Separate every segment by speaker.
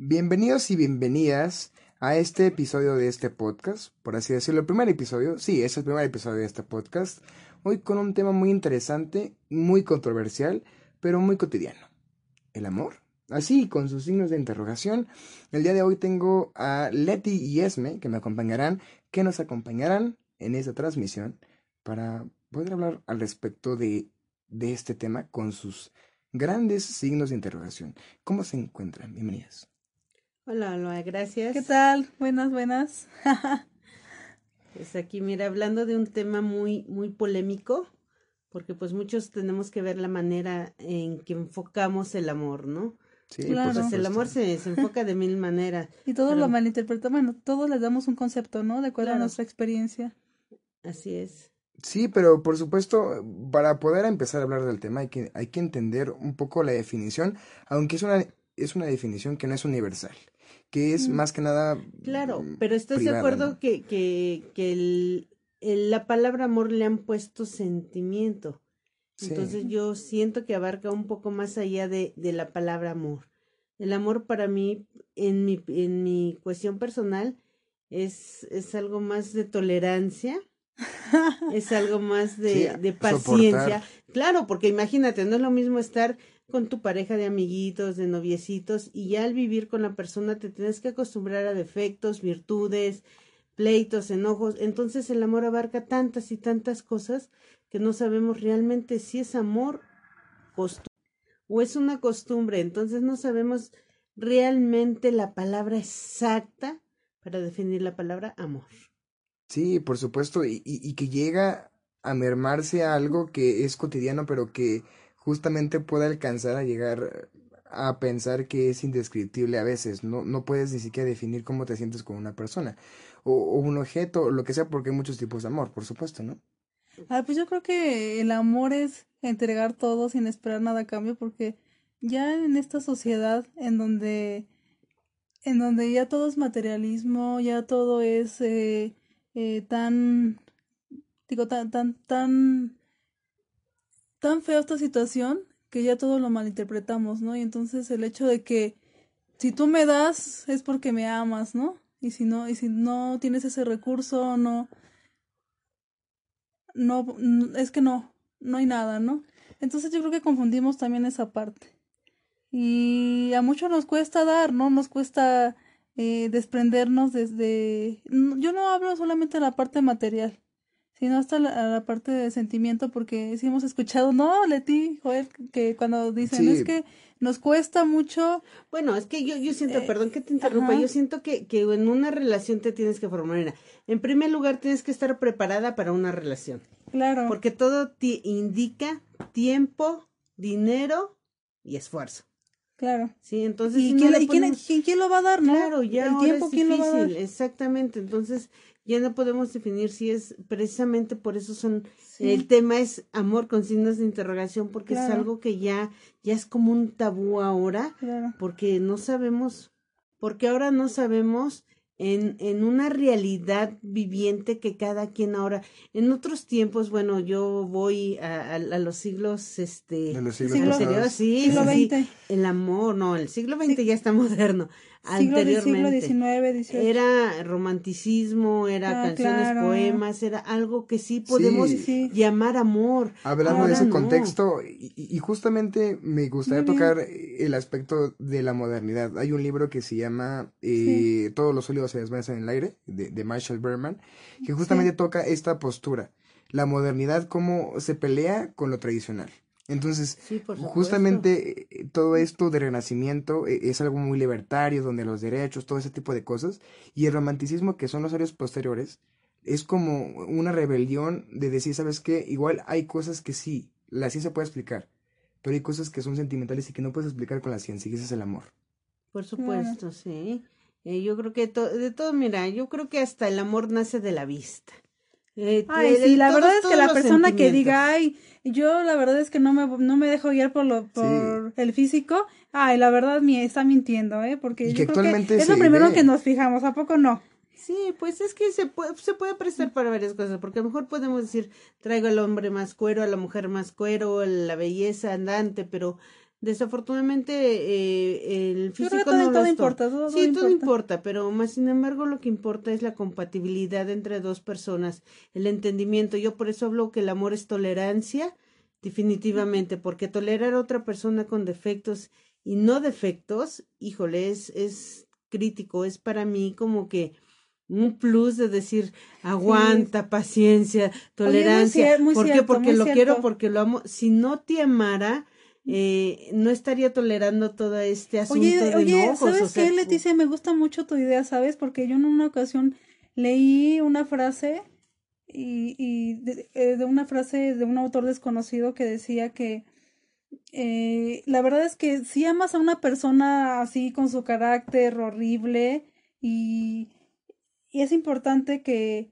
Speaker 1: Bienvenidos y bienvenidas a este episodio de este podcast, por así decirlo, el primer episodio, sí, es el primer episodio de este podcast, hoy con un tema muy interesante, muy controversial, pero muy cotidiano, el amor. Así, con sus signos de interrogación, el día de hoy tengo a Leti y Esme que me acompañarán, que nos acompañarán en esta transmisión para poder hablar al respecto de, de este tema con sus grandes signos de interrogación. ¿Cómo se encuentran? Bienvenidas.
Speaker 2: Hola, hola, gracias.
Speaker 3: ¿Qué tal? Buenas, buenas.
Speaker 2: pues aquí, mira, hablando de un tema muy, muy polémico, porque pues muchos tenemos que ver la manera en que enfocamos el amor, ¿no?
Speaker 1: Sí,
Speaker 2: Claro. Pues el amor se, se enfoca de mil maneras.
Speaker 3: Y todos
Speaker 2: Pero-
Speaker 3: lo malinterpretamos, bueno, todos les damos un concepto, ¿no? De acuerdo
Speaker 2: Claro.
Speaker 3: a nuestra experiencia.
Speaker 2: Así es.
Speaker 1: Sí, pero por supuesto, para poder empezar a hablar del tema hay que, hay que entender un poco la definición, aunque es una, es una definición que no es universal, que es
Speaker 3: Mm.
Speaker 1: más que nada...
Speaker 2: Claro,
Speaker 1: mm,
Speaker 2: pero ¿estás
Speaker 1: privada,
Speaker 2: de acuerdo
Speaker 1: ¿no?
Speaker 2: que, que, que el, el- la palabra amor le han puesto sentimiento?
Speaker 1: Sí.
Speaker 2: Entonces yo siento que abarca un poco más allá de, de la palabra amor. El amor para mí, en mi, en mi cuestión personal, es, es algo más de tolerancia, es algo más de,
Speaker 1: Sí,
Speaker 2: de
Speaker 1: soportar.
Speaker 2: paciencia. Claro, porque imagínate, no es lo mismo estar con tu pareja de amiguitos, de noviecitos, y ya al vivir con la persona te tienes que acostumbrar a defectos, virtudes, pleitos, enojos. Entonces el amor abarca tantas y tantas cosas que no sabemos realmente si es amor o es una costumbre. Entonces no sabemos realmente la palabra exacta para definir la palabra amor.
Speaker 1: Sí, por supuesto, y, y, y que llega a mermarse a algo que es cotidiano, pero que justamente puede alcanzar a llegar a pensar que es indescriptible a veces. No, no puedes ni siquiera definir cómo te sientes con una persona, o, o un objeto, lo que sea, porque hay muchos tipos de amor, por supuesto, ¿no?
Speaker 3: Ah, pues yo creo que el amor es entregar todo sin esperar nada a cambio, porque ya en esta sociedad en donde, en donde ya todo es materialismo, ya todo es eh, eh, tan, digo, tan, tan, tan, tan fea esta situación que ya todo lo malinterpretamos, ¿no? Y entonces el hecho de que si tú me das es porque me amas, ¿no? Y si no, y si no tienes ese recurso, no, no, es que no, no hay nada, ¿no? Entonces yo creo que confundimos también esa parte. Y a muchos nos cuesta dar, ¿no? Nos cuesta eh, desprendernos desde... Yo no hablo solamente de la parte material, sino hasta la, a la parte de sentimiento, porque sí hemos escuchado, no, Leti, Joel, que cuando dicen,
Speaker 1: Sí.
Speaker 3: es que nos cuesta mucho,
Speaker 2: Bueno, es que yo, yo siento,
Speaker 3: Eh,
Speaker 2: perdón que te interrumpa,
Speaker 3: ajá.
Speaker 2: yo siento que, que en una relación te tienes que formar. En primer lugar, tienes que estar preparada para una relación,
Speaker 3: claro,
Speaker 2: porque todo ti indica tiempo, dinero y esfuerzo.
Speaker 3: Claro.
Speaker 2: Sí, entonces
Speaker 3: ¿Y,
Speaker 2: si
Speaker 3: quién, y quién,
Speaker 2: ponemos-
Speaker 3: quién- quién lo va a dar, no?
Speaker 2: Claro, ya
Speaker 3: El tiempo,
Speaker 2: es
Speaker 3: ¿quién lo va a dar?
Speaker 2: difícil, exactamente. Entonces, ya no podemos definir si es precisamente por eso son
Speaker 3: Sí.
Speaker 2: el tema es amor con signos de interrogación porque es algo que ya ya es como un tabú ahora
Speaker 3: Claro.
Speaker 2: porque no sabemos porque ahora no sabemos en, en una realidad viviente que cada quien ahora en otros tiempos bueno yo voy a, a- a los siglos este
Speaker 1: De los siglos
Speaker 3: Siglo-
Speaker 2: anteriores
Speaker 1: pasados.
Speaker 2: sí,
Speaker 3: Siglo
Speaker 2: sí, sí.
Speaker 3: XX.
Speaker 2: el amor no el siglo XX ya está moderno
Speaker 3: Siglo, de- siglo
Speaker 2: anteriormente
Speaker 3: XIX, XVIII.
Speaker 2: era romanticismo, era
Speaker 3: Ah,
Speaker 2: canciones,
Speaker 3: claro.
Speaker 2: poemas, era algo que sí podemos
Speaker 1: Sí.
Speaker 3: Sí.
Speaker 2: llamar amor.
Speaker 1: Hablando
Speaker 2: Ahora
Speaker 1: de ese
Speaker 2: no.
Speaker 1: contexto, y, justamente me gustaría
Speaker 3: Muy bien.
Speaker 1: tocar el aspecto de la modernidad. Hay un libro que se llama eh, Todos los sólidos se desvanecen en el aire, de, de Marshall Berman, que justamente toca esta postura. La modernidad, cómo se pelea con lo tradicional. Entonces,
Speaker 2: Sí,
Speaker 1: justamente eh, todo esto de renacimiento eh, es algo muy libertario, donde los derechos, todo ese tipo de cosas, y el romanticismo, que son los años posteriores, es como una rebelión de decir, ¿sabes qué? Igual hay cosas que sí, la ciencia puede explicar, pero hay cosas que son sentimentales y que no puedes explicar con la ciencia, y ese es el amor.
Speaker 2: Por supuesto, sí. Eh, yo creo que de todo, mira, yo creo que hasta el amor nace de la vista.
Speaker 3: Eh, ay, sí, la verdad es que la persona que diga, ay, yo la verdad es que no me, no me dejo guiar por lo, por el físico, ay, la verdad mi, está mintiendo, ¿eh? Porque yo creo que es lo primero que nos fijamos, ¿a poco no?
Speaker 2: Sí, pues es que se puede, se puede prestar para varias cosas, porque a lo mejor podemos decir, traigo al hombre más cuero, a la mujer más cuero, la belleza andante, pero desafortunadamente eh, el físico no todo importa, todo, sí, todo importa, pero más sin embargo lo que importa es la compatibilidad entre dos personas, el entendimiento. Yo por eso hablo que el amor es tolerancia, definitivamente, porque tolerar a otra persona con defectos y no defectos, híjole, es, es crítico, es para mí como que un plus de decir aguanta, paciencia, tolerancia. ¿Por qué? Porque lo quiero, porque lo amo. Si no te amara, eh, no estaría tolerando todo este asunto
Speaker 3: oye,
Speaker 2: de
Speaker 3: oye, ¿sabes qué, Leticia? Me gusta mucho tu idea, ¿sabes? Porque yo en una ocasión leí una frase y, y de, eh, de una frase de un autor desconocido que decía que eh, la verdad es que si amas a una persona así con su carácter horrible y, y es importante que,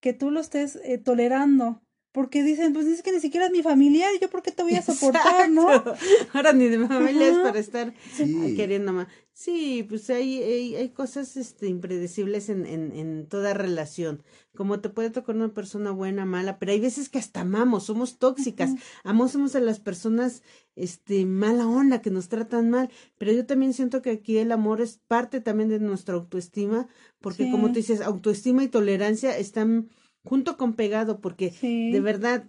Speaker 3: que tú lo estés eh, tolerando porque dicen, pues dices que ni siquiera es mi familiar, ¿yo por qué te voy a soportar, no?
Speaker 2: Ahora ni de mi familia es para estar queriendo más. Sí, pues hay, hay, hay cosas este, impredecibles en, en, en, toda relación. Como te puede tocar una persona buena, mala, pero hay veces que hasta amamos, somos tóxicas, amamos a las personas este, mala onda, que nos tratan mal, pero yo también siento que aquí el amor es parte también de nuestra autoestima, porque como tú dices, autoestima y tolerancia están junto con pegado, porque de verdad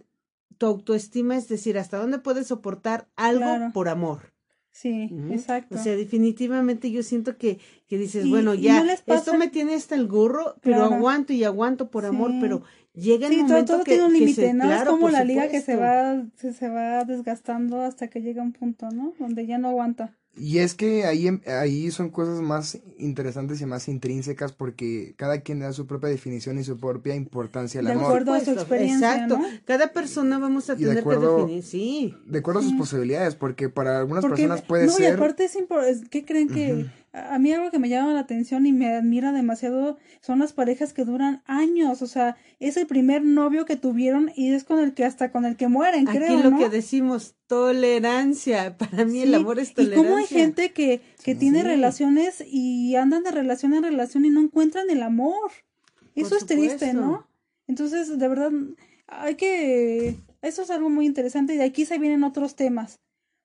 Speaker 2: tu autoestima es decir, hasta dónde puedes soportar algo por amor.
Speaker 3: Sí, exacto.
Speaker 2: O sea, definitivamente yo siento que, que dices, bueno, ya, esto me tiene hasta el gorro, pero aguanto y aguanto por amor, pero llega el momento
Speaker 3: todo,
Speaker 2: que,
Speaker 3: tiene un límite, ¿no? es como la liga que se va, se, se va desgastando hasta que llega un punto, ¿no? Donde ya no aguanta.
Speaker 1: Y es que ahí, em, ahí son cosas más interesantes y más intrínsecas porque cada quien da su propia definición y su propia importancia al amor.
Speaker 3: De acuerdo a su experiencia,
Speaker 2: Exacto. Cada persona vamos a tener que definir, sí.
Speaker 1: De acuerdo a sus posibilidades, porque para algunas personas puede ser... No, y
Speaker 3: aparte es importante, ¿qué creen que...? A mí algo que me llama la atención y me admira demasiado son las parejas que duran años, o sea, es el primer novio que tuvieron y es con el que hasta con el que mueren,
Speaker 2: Aquí
Speaker 3: creo,
Speaker 2: lo que decimos, tolerancia, para mí el amor es tolerancia.
Speaker 3: Y cómo hay gente que, que tiene relaciones y andan de relación en relación y no encuentran el amor. Eso es triste, ¿no? Entonces, de verdad, hay que... Eso es algo muy interesante y de aquí se vienen otros temas,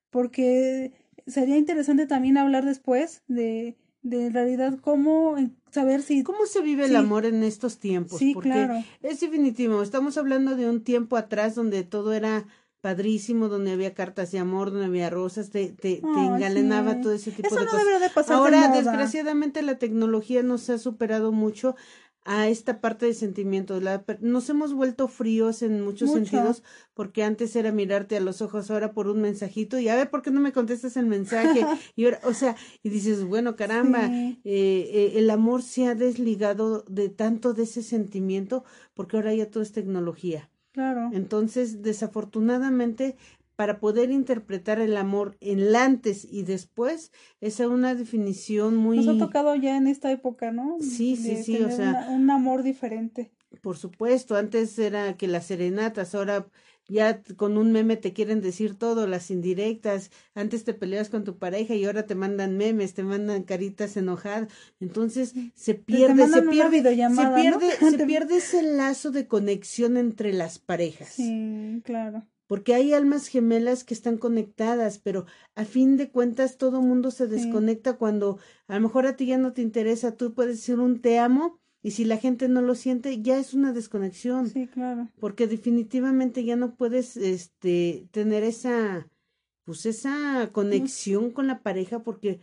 Speaker 3: porque sería interesante también hablar después de, de en realidad cómo saber si...
Speaker 2: ¿Cómo se vive el amor en estos tiempos?
Speaker 3: Sí, claro.
Speaker 2: Es definitivo. Estamos hablando de un tiempo atrás donde todo era padrísimo, donde había cartas de amor, donde había rosas, te, te, te engalenaba todo ese tipo
Speaker 3: de
Speaker 2: cosas.
Speaker 3: De pasar
Speaker 2: Ahora, desgraciadamente, la tecnología nos ha superado mucho a esta parte de sentimientos. La, nos hemos vuelto fríos en muchos sentidos porque antes era mirarte a los ojos ahora por un mensajito y a ver por qué no me contestas el mensaje y ahora, o sea, y dices, bueno, caramba, eh, eh, el amor se ha desligado de tanto de ese sentimiento porque ahora ya todo es tecnología.
Speaker 3: Claro.
Speaker 2: Entonces, desafortunadamente, para poder interpretar el amor en el antes y después, es una definición muy...
Speaker 3: Nos ha tocado ya en esta época, ¿no?
Speaker 2: Sí, sí, sí, o sea...
Speaker 3: un amor diferente.
Speaker 2: Por supuesto, antes era que las serenatas, ahora ya con un meme te quieren decir todo, las indirectas, antes te peleas con tu pareja y ahora te mandan memes, te mandan caritas enojadas, entonces se pierde, se pierde, se pierde, se pierde ese lazo de conexión entre las parejas.
Speaker 3: Sí, claro
Speaker 2: porque hay almas gemelas que están conectadas, pero a fin de cuentas todo mundo se desconecta cuando a lo mejor a ti ya no te interesa, tú puedes decir un te amo y si la gente no lo siente ya es una desconexión.
Speaker 3: Sí, claro.
Speaker 2: Porque definitivamente ya no puedes este tener esa pues esa conexión con la pareja porque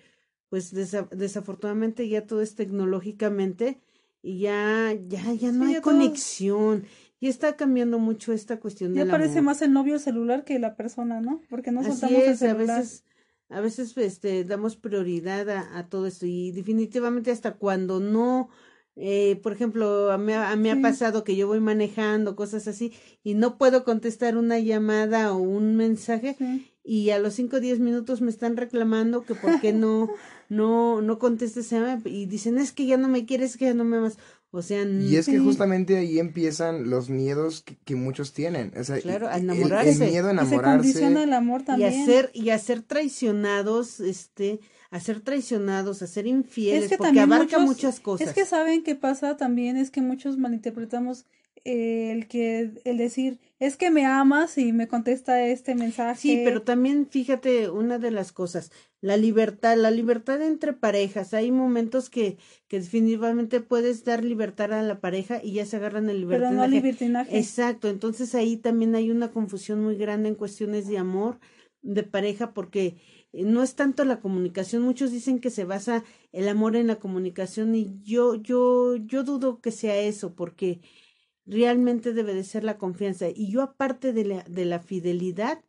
Speaker 2: pues desafortunadamente ya todo es tecnológicamente y ya ya ya no hay conexión. Y está cambiando mucho esta cuestión
Speaker 3: de
Speaker 2: Ya
Speaker 3: parece más el novio celular que la persona, ¿no? Porque no soltamos el celular.
Speaker 2: A veces, a veces este, damos prioridad a, todo esto y definitivamente hasta cuando no eh, por ejemplo, a mí, a mí ha pasado que yo voy manejando cosas así y no puedo contestar una llamada o un mensaje y a los cinco o diez minutos me están reclamando que por qué no, no, no contestes y dicen es que ya no me quieres, que ya no me amas. O sea,
Speaker 1: y es que justamente ahí empiezan los miedos que, muchos tienen. O sea,
Speaker 2: claro, a enamorarse.
Speaker 1: El, miedo a enamorarse.
Speaker 3: Y se el amor también.
Speaker 2: Y a ser, y a ser traicionados, este, a ser traicionados, a ser infieles, porque abarca muchas cosas.
Speaker 3: Es que saben qué pasa también, es que muchos malinterpretamos el que, el decir, es que me amas y me contesta este mensaje.
Speaker 2: Sí, pero también fíjate una de las cosas, la libertad, la libertad entre parejas. Hay momentos que, que definitivamente puedes dar libertad a la pareja y ya se agarran el libertinaje.
Speaker 3: Pero no libertinaje.
Speaker 2: Exacto, entonces ahí también hay una confusión muy grande en cuestiones de amor de pareja porque eh, no es tanto la comunicación, muchos dicen que se basa el amor en la comunicación y yo yo yo dudo que sea eso porque realmente debe de ser la confianza y yo aparte de la, de la fidelidad,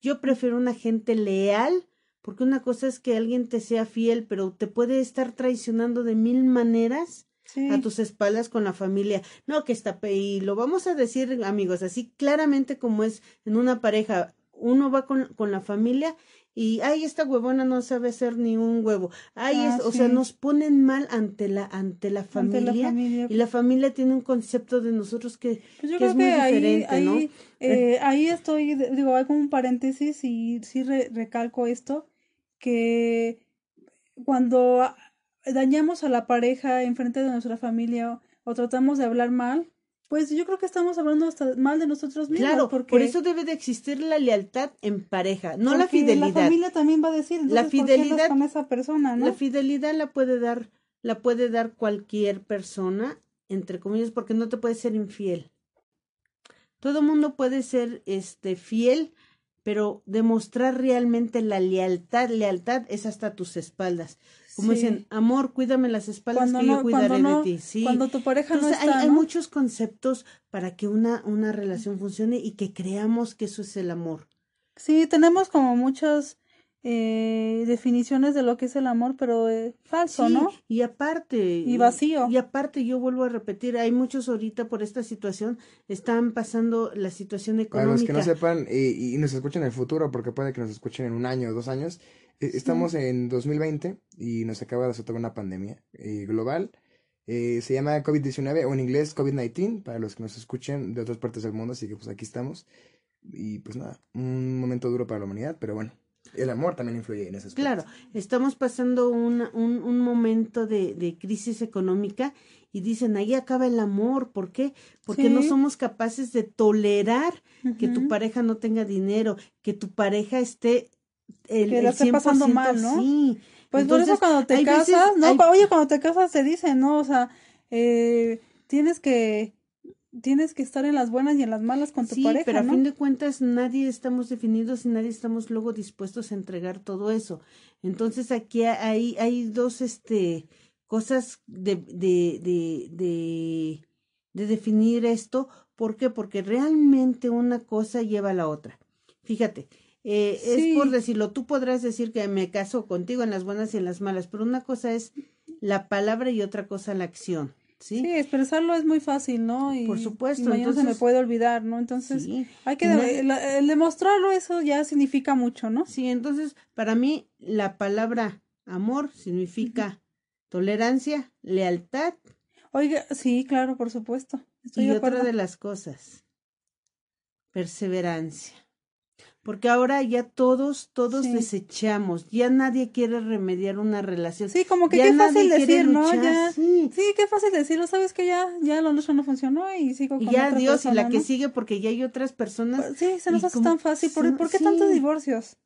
Speaker 2: yo prefiero una gente leal porque una cosa es que alguien te sea fiel, pero te puede estar traicionando de mil maneras a tus espaldas con la familia. No, que está, y lo vamos a decir, amigos, así claramente como es en una pareja, uno va con, con la familia y ay esta huevona no sabe hacer ni un huevo ay es, ah, o sea nos ponen mal ante la ante la familia, y la familia tiene un concepto de nosotros que,
Speaker 3: pues
Speaker 2: es muy diferente
Speaker 3: ahí,
Speaker 2: no
Speaker 3: eh, ahí estoy digo hago un paréntesis y sí recalco esto que cuando dañamos a la pareja en frente de nuestra familia o tratamos de hablar mal pues yo creo que estamos hablando hasta mal de nosotros mismos.
Speaker 2: Claro, porque por eso debe de existir la lealtad en pareja, no la fidelidad. La
Speaker 3: familia también va a decir, la fidelidad con esa persona, ¿no?
Speaker 2: La fidelidad la puede dar, la puede dar cualquier persona, entre comillas, porque no te puede ser infiel. Todo mundo puede ser este fiel, pero demostrar realmente la lealtad, lealtad es hasta tus espaldas. Como dicen, amor, cuídame las espaldas que yo cuidaré de ti. Sí.
Speaker 3: Cuando tu pareja no está,
Speaker 2: hay, hay, muchos conceptos para que una, una relación funcione y que creamos que eso es el amor.
Speaker 3: Sí, tenemos como muchas eh, definiciones de lo que es el amor, pero eh, falso, ¿no?
Speaker 2: Y aparte.
Speaker 3: Y vacío.
Speaker 2: Y, aparte, yo vuelvo a repetir, hay muchos ahorita por esta situación, están pasando la situación económica.
Speaker 1: Para los que no sepan y, y nos escuchen en el futuro, porque puede que nos escuchen en un año o dos años, eh, estamos en 2020 y nos acaba de azotar una pandemia eh, global. Eh, se llama COVID-19 o en inglés COVID-19 para los que nos escuchen de otras partes del mundo, así que pues aquí estamos. Y pues nada, un momento duro para la humanidad, pero bueno, el amor también influye en aspecto.
Speaker 2: Claro, estamos pasando un, un, momento de, de, crisis económica y dicen, ahí acaba el amor. ¿Por qué? Porque no somos capaces de tolerar que tu pareja no tenga dinero, que tu pareja esté
Speaker 3: el, que la esté pasando mal, ¿no? Sí. Pues por eso cuando te casas, no, oye, cuando te casas te dicen, ¿no? O sea, eh, tienes que tienes que estar en las buenas y en las malas con tu sí, pareja,
Speaker 2: pero
Speaker 3: a
Speaker 2: fin de cuentas nadie estamos definidos y nadie estamos luego dispuestos a entregar todo eso. Entonces aquí hay hay dos este cosas de de de de, de definir esto, ¿por qué? Porque realmente una cosa lleva a la otra. Fíjate, eh, Es por decirlo, tú podrás decir que me caso contigo en las buenas y en las malas, pero una cosa es la palabra y otra cosa la acción. Sí,
Speaker 3: sí expresarlo es muy fácil, ¿no? Y,
Speaker 2: por supuesto.
Speaker 3: mañana se me puede olvidar, ¿no? Entonces, hay que el demostrarlo, eso ya significa mucho, ¿no?
Speaker 2: Sí, entonces, para mí, la palabra amor significa tolerancia, lealtad.
Speaker 3: Oiga, sí, claro, por supuesto.
Speaker 2: y otra de las cosas, perseverancia porque ahora ya todos, todos desechamos, ya nadie quiere remediar una relación.
Speaker 3: Sí, como que qué fácil decir, ¿no? Ya, sí. qué fácil decirlo, sabes que ya, ya lo nuestro no funcionó y sigo con
Speaker 2: Y ya Dios, y la que sigue porque ya hay otras personas.
Speaker 3: Sí, se nos hace tan fácil, ¿por, ¿por qué tantos divorcios?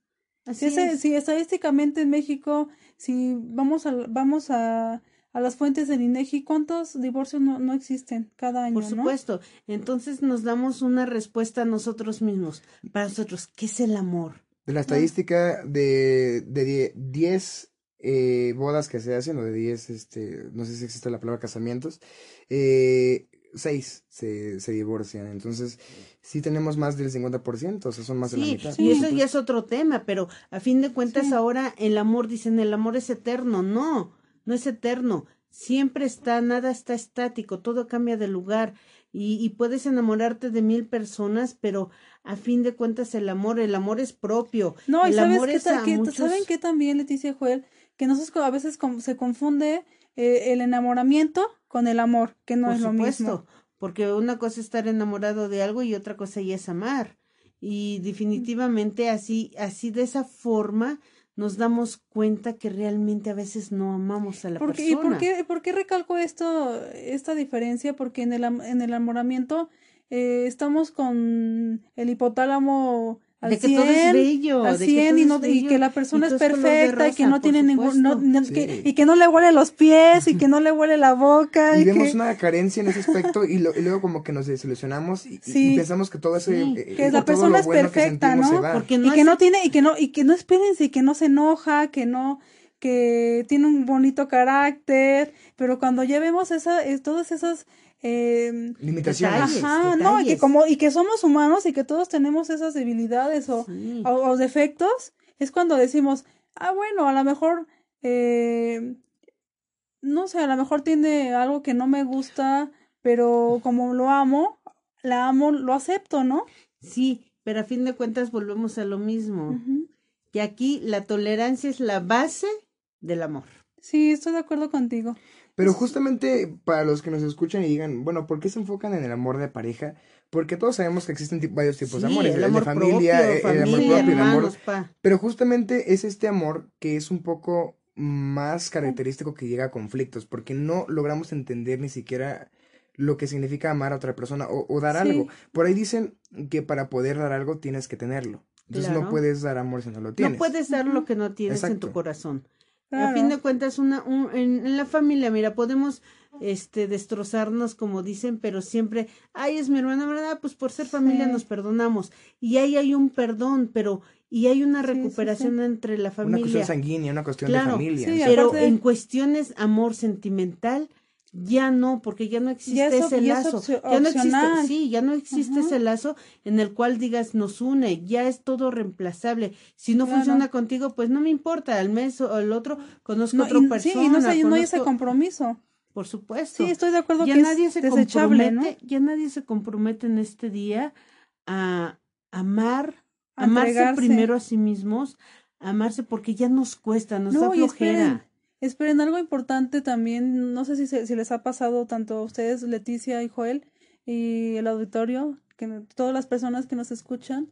Speaker 3: Así si, si estadísticamente en México, si vamos a, vamos a a las fuentes del INEGI, ¿cuántos divorcios no, no existen cada año?
Speaker 2: Por supuesto. Entonces nos damos una respuesta a nosotros mismos. Para nosotros, ¿qué es el amor?
Speaker 1: De la estadística de, de 10 eh, bodas que se hacen, o de 10, este, no sé si existe la palabra casamientos, eh, 6 se, se divorcian. Entonces, sí tenemos más del 50%, o sea, son más de la mitad.
Speaker 2: Y eso ya es otro tema, pero a fin de cuentas ahora el amor, dicen, el amor es eterno. No, no es eterno. siempre está, nada está estático, todo cambia de lugar y, y, puedes enamorarte de mil personas, pero a fin de cuentas el amor, el amor es propio.
Speaker 3: No,
Speaker 2: el
Speaker 3: y sabes
Speaker 2: amor
Speaker 3: que,
Speaker 2: es
Speaker 3: ta-
Speaker 2: a
Speaker 3: que-
Speaker 2: muchos-
Speaker 3: ¿saben qué también, Leticia Joel? Que nosotros a veces se confunde eh, el enamoramiento con el amor, que no
Speaker 2: Por
Speaker 3: es lo
Speaker 2: supuesto,
Speaker 3: mismo.
Speaker 2: porque una cosa es estar enamorado de algo y otra cosa ya es amar. Y definitivamente así, así de esa forma nos damos cuenta que realmente a veces no amamos a la
Speaker 3: ¿Por qué- ¿Y
Speaker 2: persona.
Speaker 3: por qué, por qué recalco esto, esta diferencia? Porque en el, en el enamoramiento eh, estamos con el hipotálamo al
Speaker 2: De que
Speaker 3: 100,
Speaker 2: todo es bello,
Speaker 3: al
Speaker 2: de que
Speaker 3: 100
Speaker 2: todo
Speaker 3: y,
Speaker 2: es
Speaker 3: no, y
Speaker 2: bello,
Speaker 3: que la persona
Speaker 2: y
Speaker 3: es perfecta y que
Speaker 2: rosa,
Speaker 3: no tiene ningún... No, no-
Speaker 1: Sí.
Speaker 3: que- y que no le huele los pies y que no le huele la boca.
Speaker 1: Y
Speaker 3: Y,
Speaker 1: vemos
Speaker 3: que,
Speaker 1: una carencia en ese aspecto y, lo- y luego como que nos desilusionamos y, y-
Speaker 3: Sí.
Speaker 1: y pensamos que todo ese
Speaker 2: Sí,
Speaker 1: eh,
Speaker 3: que
Speaker 1: eh,
Speaker 3: la persona es
Speaker 1: bueno que
Speaker 3: perfecta,
Speaker 1: sentimos
Speaker 3: ¿no?
Speaker 2: Porque
Speaker 3: y
Speaker 2: no
Speaker 3: que
Speaker 2: es-
Speaker 3: no tiene y que no y que no espérense y que no se enoja que no que tiene un bonito carácter pero cuando ya vemos esa eh, todas esas eh,
Speaker 1: Limitaciones.
Speaker 2: Detalles.
Speaker 3: ajá no y que como y que somos humanos y que todos tenemos esas debilidades o,
Speaker 2: Sí.
Speaker 3: o, o defectos es cuando decimos ah bueno a lo mejor eh, no sé a lo mejor tiene algo que no me gusta pero como lo amo la amo lo acepto no
Speaker 2: Sí, pero a fin de cuentas volvemos a lo mismo. Que aquí la tolerancia es la base del amor.
Speaker 3: Sí, estoy de acuerdo contigo.
Speaker 1: Pero justamente para los que nos escuchan y digan, bueno, ¿por qué se enfocan en el amor de pareja? Porque todos sabemos que existen varios tipos de amores,
Speaker 2: el
Speaker 1: de
Speaker 2: amor
Speaker 1: familia,
Speaker 2: propio,
Speaker 1: eh, el amor
Speaker 2: familia,
Speaker 1: propio, el amor
Speaker 2: pa.
Speaker 1: Pero justamente es este amor que es un poco más característico que llega a conflictos, porque no logramos entender ni siquiera lo que significa amar a otra persona o, o dar
Speaker 3: Sí.
Speaker 1: algo. Por ahí dicen que para poder dar algo tienes que tenerlo. Entonces no puedes dar amor si no lo tienes.
Speaker 2: No puedes dar lo que no tienes en tu
Speaker 1: Exacto.
Speaker 2: A fin de cuentas, una, un- en, en la familia, mira, podemos este destrozarnos como dicen, pero siempre, ay, es mi hermana, ¿verdad? Pues por ser familia
Speaker 3: Sí.
Speaker 2: nos perdonamos. Y ahí hay un perdón, pero, y hay una
Speaker 3: Sí, sí, sí.
Speaker 2: recuperación entre la
Speaker 1: Una cuestión
Speaker 2: familia.
Speaker 1: sanguínea, una cuestión
Speaker 2: Claro,
Speaker 1: de familia.
Speaker 2: Pero en cuestiones amor sentimental, ya no, porque ya no existe
Speaker 3: Ya
Speaker 2: ese
Speaker 3: ya
Speaker 2: lazo. ya no existe, sí, ya no existe
Speaker 3: Ajá.
Speaker 2: ese lazo en el cual digas nos une, ya es todo reemplazable. Si no
Speaker 3: Claro.
Speaker 2: funciona contigo, pues no me importa, al mes o al otro conozco
Speaker 3: No,
Speaker 2: otra
Speaker 3: y,
Speaker 2: persona.
Speaker 3: sí, y no, hay ese compromiso.
Speaker 2: Por supuesto.
Speaker 3: Sí, estoy de acuerdo
Speaker 2: ya
Speaker 3: que
Speaker 2: nadie
Speaker 3: es
Speaker 2: se compromete, ya nadie se compromete en este día a amar,
Speaker 3: A
Speaker 2: amarse
Speaker 3: entregarse.
Speaker 2: primero a sí mismos, amarse porque ya nos cuesta, nos da
Speaker 3: No, y
Speaker 2: flojera.
Speaker 3: Esperen, algo importante también, no sé si, se- si les ha pasado tanto a ustedes, Leticia y Joel, y el auditorio, que todas las personas que nos escuchan,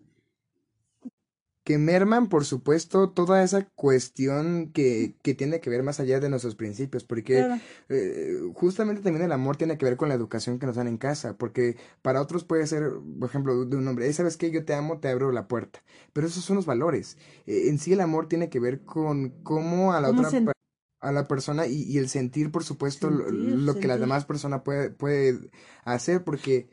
Speaker 1: que merman, por supuesto, toda esa cuestión que, que tiene que ver más allá de nuestros principios, porque
Speaker 3: Claro.
Speaker 1: eh, justamente también el amor tiene que ver con la educación que nos dan en casa, porque para otros puede ser, por ejemplo, de un hombre, "Eh, ¿sabes qué? Yo te amo, te abro la puerta, pero esos son los valores. Eh, en sí el amor tiene que ver con cómo a la
Speaker 2: ¿Cómo
Speaker 1: otra a la persona y, y el sentir, por supuesto, lo,
Speaker 2: Sentir,
Speaker 1: lo que la demás persona puede, puede hacer, porque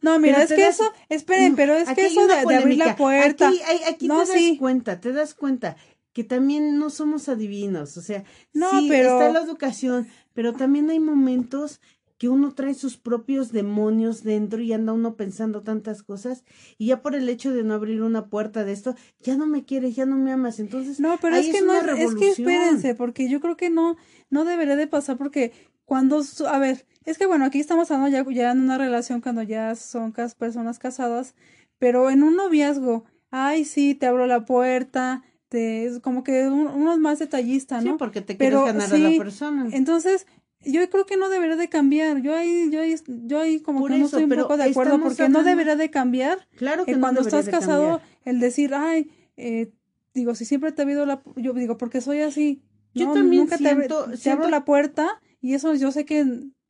Speaker 3: No, mira,
Speaker 2: Pero
Speaker 3: es que
Speaker 2: das-
Speaker 3: eso, esperen,
Speaker 2: No,
Speaker 3: pero es que eso de, de abrir la puerta,
Speaker 2: Aquí, hay- aquí
Speaker 3: No,
Speaker 2: te das
Speaker 3: sí.
Speaker 2: cuenta, te das cuenta que también no somos adivinos. O sea,
Speaker 3: No,
Speaker 2: sí,
Speaker 3: pero-
Speaker 2: está la educación, pero también hay momentos que uno trae sus propios demonios dentro y anda uno pensando tantas cosas y ya por el hecho de no abrir una puerta de esto, ya no me quieres, ya no me amas. Entonces,
Speaker 3: No, pero es que no, es, que espérense, porque yo creo que no, no debería de pasar, porque cuando, a ver, es que bueno, aquí estamos hablando ya, ya en una relación cuando ya son cas- personas casadas, pero en un noviazgo, ay, sí, te abro la puerta, te, es como que un- uno es más detallista,
Speaker 2: Sí,
Speaker 3: ¿no?
Speaker 2: porque te
Speaker 3: Pero
Speaker 2: quieres ganar a
Speaker 3: sí,
Speaker 2: la persona.
Speaker 3: Entonces, yo creo que no debería de cambiar, yo ahí, yo ahí, yo ahí como
Speaker 2: Por
Speaker 3: que no estoy un poco de acuerdo, porque no debería de cambiar
Speaker 2: claro que
Speaker 3: eh,
Speaker 2: no
Speaker 3: cuando estás casado,
Speaker 2: cambiar.
Speaker 3: el decir, ay, eh, digo, si siempre te ha habido la, yo digo, porque soy así,
Speaker 2: Yo
Speaker 3: no,
Speaker 2: también
Speaker 3: nunca te,
Speaker 2: siento-
Speaker 3: te abro la puerta y eso yo sé que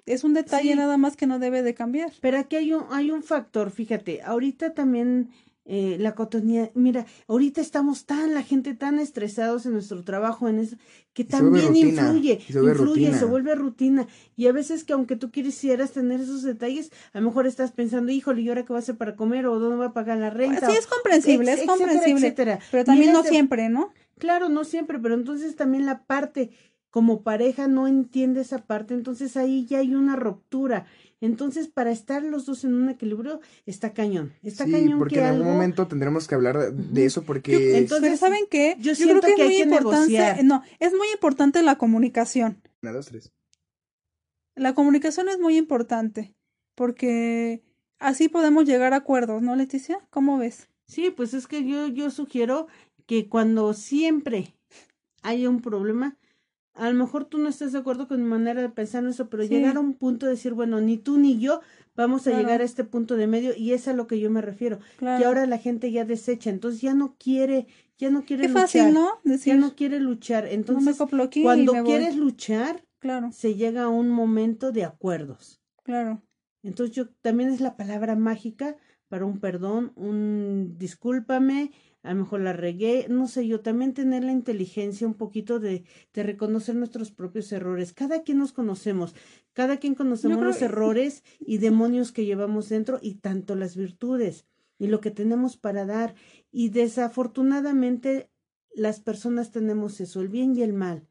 Speaker 3: es un detalle
Speaker 2: Sí.
Speaker 3: nada más que no debe de cambiar.
Speaker 2: Pero aquí hay un, hay un factor, fíjate, ahorita también eh, la cotonía, mira, ahorita estamos tan, la gente tan estresados en nuestro trabajo, en eso, que también
Speaker 1: rutina,
Speaker 2: influye,
Speaker 1: se
Speaker 2: influye,
Speaker 1: rutina.
Speaker 2: se vuelve rutina. Y a veces que aunque tú quisieras tener esos detalles, a lo mejor estás pensando, híjole, ¿y ahora qué va a hacer para comer? ¿O dónde va a pagar la renta?
Speaker 3: Sí, es comprensible, es
Speaker 2: etcétera,
Speaker 3: comprensible,
Speaker 2: etcétera.
Speaker 3: pero también no
Speaker 2: de-
Speaker 3: siempre, ¿no?
Speaker 2: Claro, no siempre, pero entonces también la parte como pareja no entiende esa parte, entonces ahí ya hay una ruptura. Entonces, para estar los dos en un equilibrio, está cañón. Está
Speaker 1: sí,
Speaker 2: cañón
Speaker 1: porque
Speaker 2: que
Speaker 1: en algún
Speaker 2: algo...
Speaker 1: momento tendremos que hablar de, eso porque
Speaker 2: entonces,
Speaker 3: pero ¿saben qué?
Speaker 2: yo
Speaker 3: creo
Speaker 2: siento
Speaker 3: que es
Speaker 2: que hay
Speaker 3: muy importante, no, es muy importante la comunicación.
Speaker 1: Una, dos, tres.
Speaker 3: la comunicación es muy importante porque así podemos llegar a acuerdos, ¿no, Leticia? ¿Cómo ves?
Speaker 2: Sí, pues es que yo, yo sugiero que cuando siempre hay un problema, a lo mejor tú no estás de acuerdo con mi manera de pensar en eso, pero llegar a un punto de decir, bueno, ni tú ni yo vamos a llegar a este punto de medio y es a lo que yo me refiero. Que ahora la gente ya desecha, entonces ya no quiere, ya no quiere
Speaker 3: Qué
Speaker 2: luchar.
Speaker 3: fácil, ¿no? Decir,
Speaker 2: ya no quiere luchar. Entonces, cuando
Speaker 3: voy.
Speaker 2: quieres luchar,
Speaker 3: Claro,
Speaker 2: se llega a un momento de acuerdos.
Speaker 3: claro.
Speaker 2: Entonces yo también es la palabra mágica para un perdón, un discúlpame, a lo mejor la regué, no sé, yo también tener la inteligencia un poquito de, de reconocer nuestros propios errores. Cada quien nos conocemos, cada quien conocemos
Speaker 3: creo
Speaker 2: los errores y demonios que llevamos dentro y tanto las virtudes y lo que tenemos para dar. Y desafortunadamente las personas tenemos eso, el bien y el mal.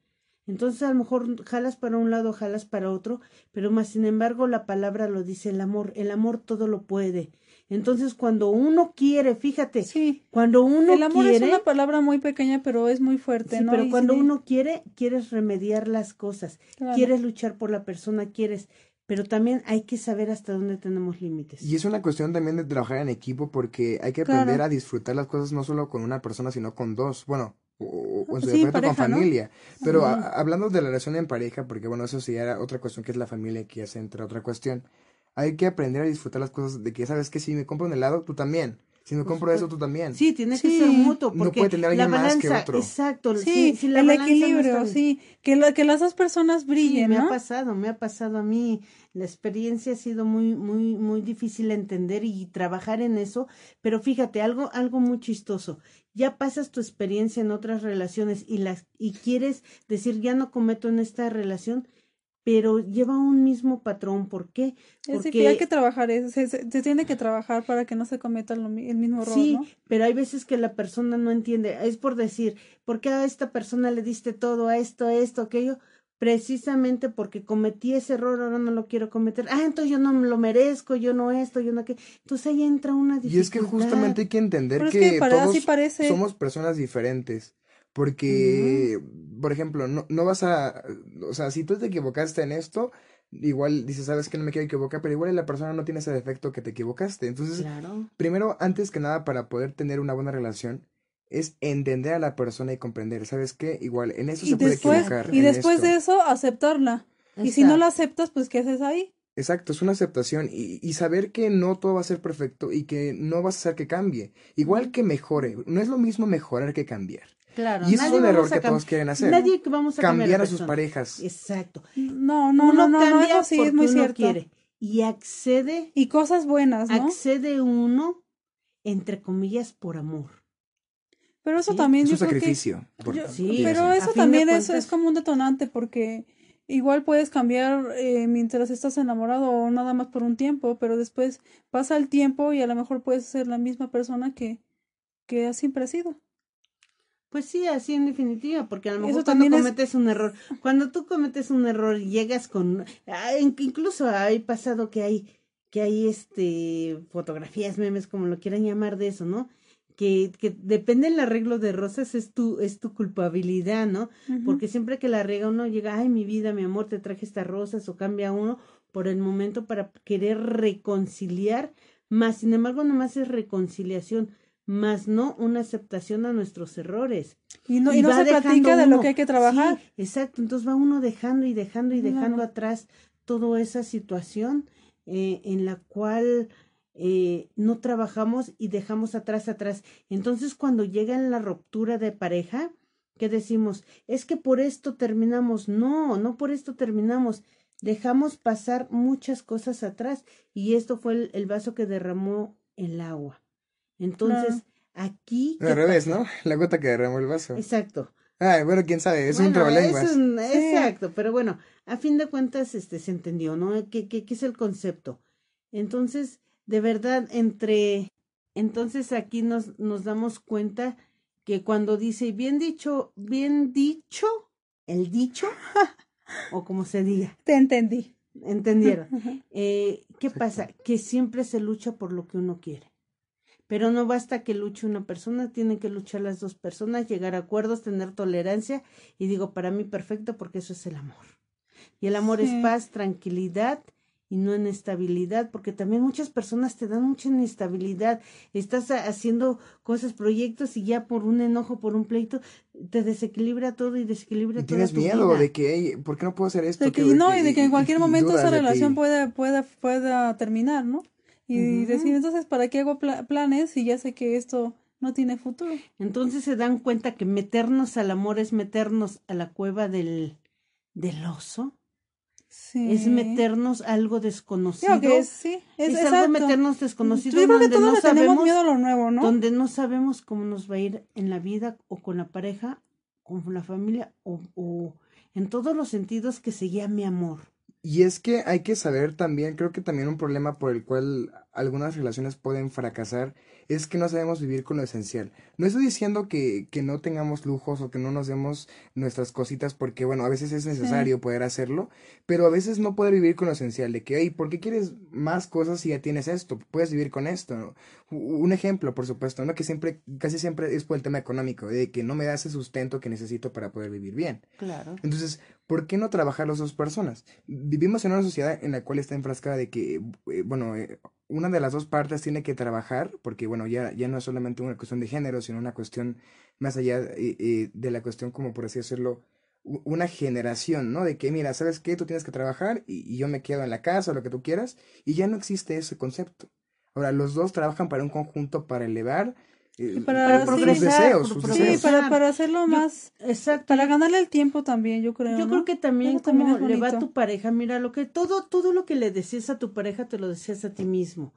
Speaker 2: Entonces a lo mejor jalas para un lado, jalas para otro, pero más sin embargo la palabra lo dice el amor, el amor todo lo puede. Entonces cuando uno quiere, fíjate,
Speaker 3: Sí.
Speaker 2: cuando uno
Speaker 3: El amor
Speaker 2: quiere,
Speaker 3: es una palabra muy pequeña, pero es muy fuerte,
Speaker 2: sí,
Speaker 3: ¿no?
Speaker 2: pero
Speaker 3: Y
Speaker 2: cuando
Speaker 3: sí,
Speaker 2: uno quiere, quieres remediar las cosas,
Speaker 3: claro.
Speaker 2: quieres luchar por la persona, quieres, pero también hay que saber hasta dónde tenemos límites.
Speaker 1: Y es una cuestión también de trabajar en equipo porque hay que
Speaker 3: Claro.
Speaker 1: aprender a disfrutar las cosas no solo con una persona, sino con dos. Bueno, o, o en su
Speaker 3: Sí,
Speaker 1: defecto con
Speaker 3: pareja, ¿no?
Speaker 1: familia. Pero a- hablando de la relación en pareja, porque bueno, eso sí era otra cuestión que es la familia, que ya se entra otra cuestión. Hay que aprender a disfrutar las cosas de que, ¿sabes que Si me compro un helado, tú también. Si me
Speaker 2: Por
Speaker 1: compro eso, tú también.
Speaker 2: Sí, tiene que
Speaker 3: Sí.
Speaker 2: ser mutuo,
Speaker 1: No
Speaker 2: porque
Speaker 1: puede tener
Speaker 2: la
Speaker 1: alguien más que
Speaker 2: balanza,
Speaker 1: otro.
Speaker 2: exacto,
Speaker 3: Sí,
Speaker 2: si la
Speaker 3: el
Speaker 2: balanza no
Speaker 3: equilibrio,
Speaker 2: bien.
Speaker 3: sí. Que, la- que las dos personas
Speaker 2: Sí,
Speaker 3: brillen,
Speaker 2: me ha
Speaker 3: ¿no?
Speaker 2: pasado, me ha pasado a mí. La experiencia ha sido muy, muy, muy difícil de entender y trabajar en eso. Pero fíjate, algo, algo muy chistoso. Ya pasas tu experiencia en otras relaciones y las, y quieres decir ya no cometo en esta relación, pero lleva un mismo patrón. ¿Por qué?
Speaker 3: Es
Speaker 2: Porque
Speaker 3: difícil, hay que trabajar, es- se, se- se tiene que trabajar para que no se cometa lo el mismo error,
Speaker 2: Sí,
Speaker 3: ¿no?
Speaker 2: pero hay veces que la persona no entiende. Es por decir, ¿por qué a esta persona le diste todo, a esto, a esto, aquello? Precisamente porque cometí ese error, ahora no lo quiero cometer. Ah, entonces yo no me lo merezco, yo no esto, yo no aquello. Entonces ahí entra una dificultad.
Speaker 1: Y es que justamente hay que entender
Speaker 3: Pero es
Speaker 1: que,
Speaker 3: que para-
Speaker 1: todos
Speaker 3: así parece.
Speaker 1: somos personas diferentes. Porque, por ejemplo, no, no vas a, o sea, si tú te equivocaste en esto, igual dices, sabes que no me quiero equivocar, pero igual la persona no tiene ese defecto que te equivocaste. Entonces,
Speaker 2: Claro.
Speaker 1: primero, antes que nada, para poder tener una buena relación, es entender a la persona y comprender, ¿sabes qué? Igual, en eso
Speaker 3: Y
Speaker 1: se puede
Speaker 3: después,
Speaker 1: equivocar.
Speaker 3: y después
Speaker 1: esto.
Speaker 3: de eso, aceptarla. Y si no la aceptas, pues ¿qué haces ahí?
Speaker 1: Exacto, es una aceptación y, y saber que no todo va a ser perfecto y que no vas a hacer que cambie. Igual que mejore, no es lo mismo mejorar que cambiar.
Speaker 2: Claro.
Speaker 1: Y eso es un error
Speaker 2: a
Speaker 1: que todos quieren hacer.
Speaker 2: Nadie que vamos a cambiar,
Speaker 1: Cambiar a sus
Speaker 2: persona.
Speaker 1: parejas.
Speaker 2: Exacto.
Speaker 3: No, no,
Speaker 2: uno
Speaker 3: no, no, no, eso sí es muy
Speaker 2: uno
Speaker 3: cierto.
Speaker 2: quiere y accede,
Speaker 3: Y cosas buenas, ¿no?
Speaker 2: accede uno entre comillas por amor.
Speaker 3: Pero eso
Speaker 2: Sí,
Speaker 3: también
Speaker 1: Es un
Speaker 3: yo creo que-
Speaker 1: sacrificio. por-
Speaker 3: yo-
Speaker 2: Sí,
Speaker 3: pero
Speaker 2: a
Speaker 3: eso también es,
Speaker 2: cuentas-
Speaker 3: es como un detonante porque igual puedes cambiar eh, mientras estás enamorado o nada más por un tiempo, pero después pasa el tiempo y a lo mejor puedes ser la misma persona que, que has siempre sido.
Speaker 2: Pues sí, así en definitiva, porque a lo
Speaker 3: Eso
Speaker 2: mejor cuando
Speaker 3: es-
Speaker 2: cometes un error, cuando tú cometes un error y llegas con, ah, in- incluso hay pasado que hay, que hay este fotografías, memes, como lo quieran llamar de eso, ¿no? Que, que depende del arreglo de rosas es tu, es tu culpabilidad, ¿no? Porque siempre que la riega uno llega, ay, mi vida, mi amor, te traje estas rosas, o cambia uno por el momento para querer reconciliar, más sin embargo, nomás es reconciliación, más no una aceptación a nuestros errores.
Speaker 3: y no, y no se platica de lo que hay que trabajar.
Speaker 2: Sí, exacto, entonces va uno dejando y dejando y dejando atrás toda esa situación eh, en la cual eh, no trabajamos y dejamos atrás atrás. Entonces cuando llega la ruptura de pareja, ¿qué decimos? Es que por esto terminamos. No, no por esto terminamos. Dejamos pasar muchas cosas atrás y esto fue el, el vaso que derramó el agua. Entonces, aquí... ¿qué
Speaker 1: Al revés? ¿no? La gota que derramó el vaso.
Speaker 2: Exacto.
Speaker 1: Ay, bueno, quién sabe, es un
Speaker 2: Bueno,
Speaker 1: trabalenguas.
Speaker 2: es un-
Speaker 3: Sí.
Speaker 2: Exacto, pero bueno, a fin de cuentas este se entendió, ¿no? ¿Qué, qué, qué es el concepto? Entonces, de verdad, entre entonces aquí nos, nos damos cuenta que cuando dice bien dicho, bien dicho, el dicho, o como se diga,
Speaker 3: Te entendí.
Speaker 2: ¿entendieron? Eh, ¿Qué pasa? Que siempre se lucha por lo que uno quiere. Pero no basta que luche una persona, tienen que luchar las dos personas, llegar a acuerdos, tener tolerancia y digo, para mí perfecto porque eso es el amor. Y el amor es paz, tranquilidad y no inestabilidad, porque también muchas personas te dan mucha inestabilidad. Estás ha- haciendo cosas, proyectos y ya por un enojo, por un pleito, te desequilibra todo y desequilibra
Speaker 1: Y
Speaker 2: toda
Speaker 1: tienes
Speaker 2: tu
Speaker 1: miedo
Speaker 2: vida.
Speaker 1: de que, "Ey, ¿por qué no puedo hacer esto?
Speaker 3: De que,
Speaker 1: ¿Qué-
Speaker 3: no, y de que en cualquier momento esa
Speaker 1: que-
Speaker 3: relación pueda, pueda, pueda terminar, ¿no? Y decir, entonces, ¿para qué hago pla- planes si ya sé que esto no tiene futuro?
Speaker 2: Entonces se dan cuenta que meternos al amor es meternos a la cueva del, del oso,
Speaker 3: Sí.
Speaker 2: es meternos a algo desconocido.
Speaker 3: Que es, sí, es,
Speaker 2: Es
Speaker 3: exacto.
Speaker 2: algo meternos desconocido
Speaker 3: Yo creo que
Speaker 2: donde
Speaker 3: todos
Speaker 2: no
Speaker 3: le tenemos
Speaker 2: sabemos
Speaker 3: miedo a lo nuevo, ¿no?
Speaker 2: donde no sabemos cómo nos va a ir en la vida o con la pareja, con la familia o, o en todos los sentidos que se llame amor.
Speaker 1: Y es que hay que saber también, creo que también un problema por el cual algunas relaciones pueden fracasar es que no sabemos vivir con lo esencial. No estoy diciendo que, que no tengamos lujos o que no nos demos nuestras cositas porque, bueno, a veces es necesario poder hacerlo, pero a veces no poder vivir con lo esencial, de que, hey, ¿por qué quieres más cosas si ya tienes esto? Puedes vivir con esto. Un ejemplo, por supuesto, ¿no? Que siempre, casi siempre es por el tema económico, de que no me da ese sustento que necesito para poder vivir bien.
Speaker 2: Claro.
Speaker 1: Entonces, ¿por qué no trabajar las dos personas? Vivimos en una sociedad en la cual está enfrascada de que, eh, bueno, eh, una de las dos partes tiene que trabajar, porque, bueno, ya, ya no es solamente una cuestión de género, sino una cuestión más allá eh, de la cuestión, como por así decirlo, una generación, ¿no? De que, mira, ¿sabes qué? Tú tienes que trabajar y, y yo me quedo en la casa o lo que tú quieras, y ya no existe ese concepto. Ahora, los dos trabajan para un conjunto para elevar eh,
Speaker 3: Y para-
Speaker 1: sus
Speaker 2: progresar,
Speaker 1: deseos,
Speaker 2: por
Speaker 1: sus
Speaker 2: progresar.
Speaker 3: Sí,
Speaker 1: deseos.
Speaker 3: para, para hacerlo
Speaker 2: Yo-
Speaker 3: más,
Speaker 2: Exacto.
Speaker 3: para ganarle el tiempo también, yo creo.
Speaker 2: Yo
Speaker 3: ¿no?
Speaker 2: creo que también
Speaker 3: Eso
Speaker 2: como
Speaker 3: es
Speaker 2: le va a tu pareja, mira, lo que todo, todo lo que le deseas a tu pareja te lo deseas a ti mismo.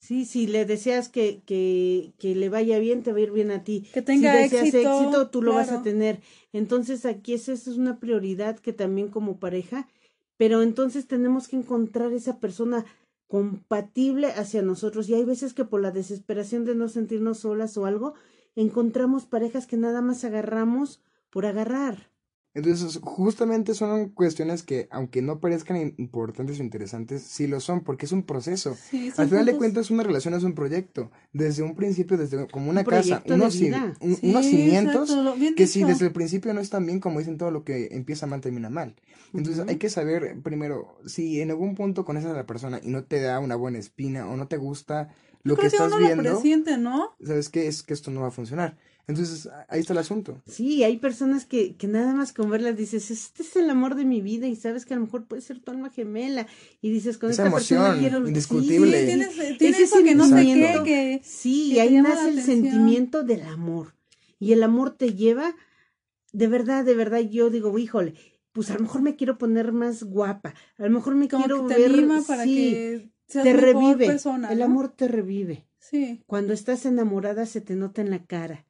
Speaker 2: Sí, si le deseas que, que, que le vaya bien, te va a ir bien a ti.
Speaker 3: Que tenga
Speaker 2: si deseas
Speaker 3: éxito,
Speaker 2: éxito, tú lo vas a tener. Entonces aquí esa es una prioridad que también como pareja, pero entonces tenemos que encontrar esa persona compatible hacia nosotros. Y hay veces que por la desesperación de no sentirnos solas o algo, encontramos parejas que nada más agarramos por agarrar.
Speaker 1: Entonces, justamente son cuestiones que, aunque no parezcan im- importantes o interesantes, sí lo son, porque es un proceso.
Speaker 3: Sí,
Speaker 1: Al final de cuentas, una relación es un proyecto. Desde un principio, desde como una
Speaker 2: Un
Speaker 1: casa, unos, ci-
Speaker 2: vida.
Speaker 1: un-
Speaker 3: Sí,
Speaker 1: unos cimientos
Speaker 3: exacto, lo-
Speaker 1: que si desde el principio no están bien, como dicen, todo lo que empieza mal termina mal. Entonces, hay que saber primero, si en algún punto conoces a la persona y no te da una buena espina o no te gusta lo
Speaker 3: Yo
Speaker 1: que
Speaker 3: creo que
Speaker 1: estás
Speaker 3: uno lo
Speaker 1: viendo,
Speaker 3: presiente, ¿no?
Speaker 1: ¿sabes qué? Es que esto no va a funcionar. Entonces, ahí está el asunto.
Speaker 2: Sí, hay personas que, que nada más con verlas dices, este es el amor de mi vida y sabes que a lo mejor puede ser tu alma gemela y dices, con
Speaker 1: Esa
Speaker 2: esta persona
Speaker 1: emoción
Speaker 2: quiero...
Speaker 1: indiscutible.
Speaker 3: Sí, tienes,
Speaker 2: Ese
Speaker 3: tienes eso que no sé qué,
Speaker 2: sentimiento.
Speaker 3: que...
Speaker 2: Sí,
Speaker 3: que
Speaker 2: y
Speaker 3: te
Speaker 2: ahí nace el sentimiento del amor. Y el amor te lleva, de verdad, de verdad, yo digo, híjole, pues a lo mejor me quiero poner más guapa, a lo mejor me
Speaker 3: Como
Speaker 2: quiero
Speaker 3: que te
Speaker 2: ver,
Speaker 3: anima para
Speaker 2: sí,
Speaker 3: que seas
Speaker 2: te revive,
Speaker 3: persona,
Speaker 2: el amor te revive.
Speaker 3: Sí.
Speaker 2: Cuando estás enamorada se te nota en la cara,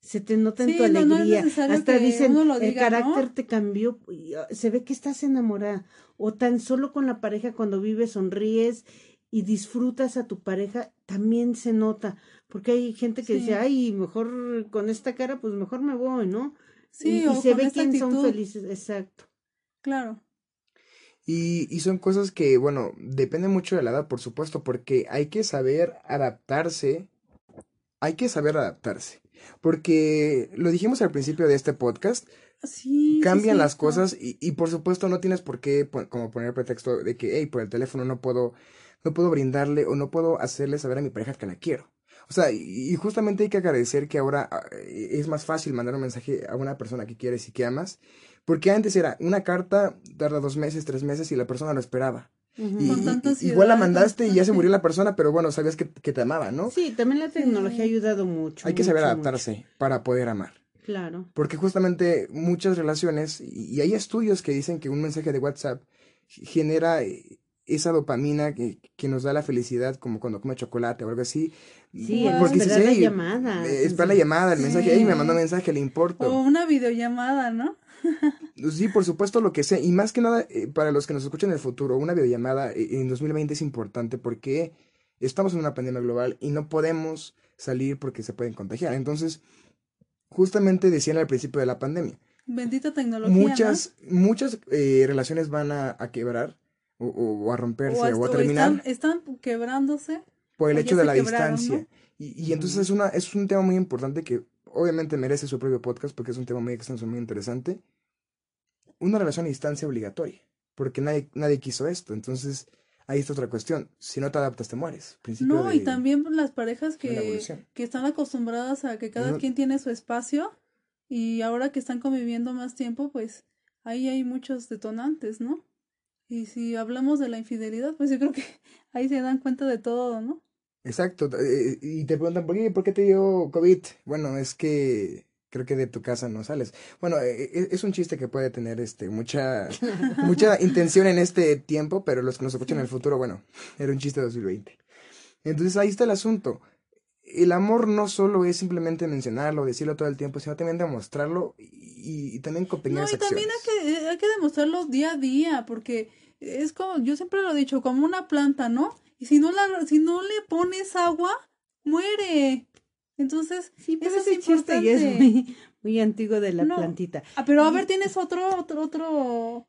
Speaker 2: se te nota en
Speaker 3: Sí,
Speaker 2: tu
Speaker 3: no, no es
Speaker 2: alegría. Hasta
Speaker 3: que
Speaker 2: dicen,
Speaker 3: uno lo
Speaker 2: el carácter te cambió, ah, se ve que estás enamorada. O tan solo con la pareja cuando vives, sonríes y disfrutas a tu pareja, también se nota. Porque hay gente que
Speaker 3: Sí.
Speaker 2: dice, ay, mejor con esta cara, pues mejor me voy, ¿no?
Speaker 3: Sí,
Speaker 2: y, y se
Speaker 3: con
Speaker 2: ve
Speaker 3: esta
Speaker 2: quién son felices, exacto.
Speaker 3: Claro.
Speaker 1: Y, y son cosas que, bueno, depende mucho de la edad, por supuesto, porque hay que saber adaptarse. Hay que saber adaptarse. Porque lo dijimos al principio de este podcast,
Speaker 3: Sí, sí,
Speaker 1: cambian las cosas y, y por supuesto no tienes por qué po- como poner pretexto de que, hey, por el teléfono no puedo, no puedo brindarle o no puedo hacerle saber a mi pareja que la quiero. O sea, y, y justamente hay que agradecer que ahora ah, es más fácil mandar un mensaje a una persona que quieres y que amas, porque antes era una carta, tarda dos meses, tres meses y la persona lo esperaba. Y,
Speaker 3: Con tanta
Speaker 1: igual la mandaste y ya se murió la persona, pero bueno, sabías que, que te amaba, ¿no?
Speaker 2: Sí, también la tecnología ha ayudado mucho.
Speaker 1: Hay que saber
Speaker 2: mucho,
Speaker 1: adaptarse para poder amar.
Speaker 2: Claro.
Speaker 1: Porque justamente muchas relaciones, y y hay estudios que dicen que un mensaje de WhatsApp genera eh, esa dopamina que, que nos da la felicidad, como cuando come chocolate o algo así.
Speaker 2: Sí,
Speaker 1: Porque
Speaker 2: esperar la
Speaker 1: "Ey,
Speaker 2: llamada.
Speaker 1: eh, espera la llamada, el
Speaker 3: Sí.
Speaker 1: mensaje, ahí me mandó un mensaje, le importo.
Speaker 3: O una videollamada, ¿no?
Speaker 1: Sí, por supuesto, lo que sea. Y más que nada, eh, para los que nos escuchan en el futuro, una videollamada eh, en 2020 es importante porque estamos en una pandemia global y no podemos salir porque se pueden contagiar. Entonces, justamente decían al principio de la pandemia,
Speaker 3: Bendita tecnología,
Speaker 1: muchas, muchas eh, relaciones van a, a quebrar o, o- a romperse
Speaker 3: O,
Speaker 1: a terminar
Speaker 3: están, están quebrándose.
Speaker 1: por el hecho de la
Speaker 3: quebraron,
Speaker 1: distancia. Y, y entonces es, una, es un tema muy importante que obviamente merece su propio podcast porque es un tema muy extenso, muy interesante. Una relación a distancia obligatoria. porque nadie, nadie quiso esto. Entonces, ahí está otra cuestión. Si no te adaptas, te mueres. Principio
Speaker 3: No, y también las parejas que, que están acostumbradas a que cada
Speaker 1: No-
Speaker 3: quien tiene su espacio y ahora que están conviviendo más tiempo, pues ahí hay muchos detonantes, ¿no? Y si hablamos de la infidelidad, pues yo creo que ahí se dan cuenta de todo, ¿no?
Speaker 1: Exacto. eh, y te preguntan, ¿por qué, ¿por qué te dio COVID? Bueno, es que creo que de tu casa no sales. Bueno, eh, eh, es un chiste que puede tener este mucha mucha intención en este tiempo, pero los que nos escuchan en el futuro, bueno, era un chiste de 2020. Entonces ahí está el asunto. El amor no solo es simplemente mencionarlo, decirlo todo el tiempo, sino también demostrarlo y, y también con
Speaker 3: No,
Speaker 1: pequeñas
Speaker 3: y también
Speaker 1: acciones.
Speaker 3: hay que, hay que demostrarlo día a día, porque es como, yo siempre lo he dicho, como una planta, ¿no? Y si no la, si no le pones agua, muere. Entonces,
Speaker 2: Sí, pero
Speaker 3: eso
Speaker 2: ese
Speaker 3: es
Speaker 2: chiste ya es muy, muy antiguo de la
Speaker 3: No.
Speaker 2: plantita.
Speaker 3: Ah, pero a ver, tienes otro, otro, otro.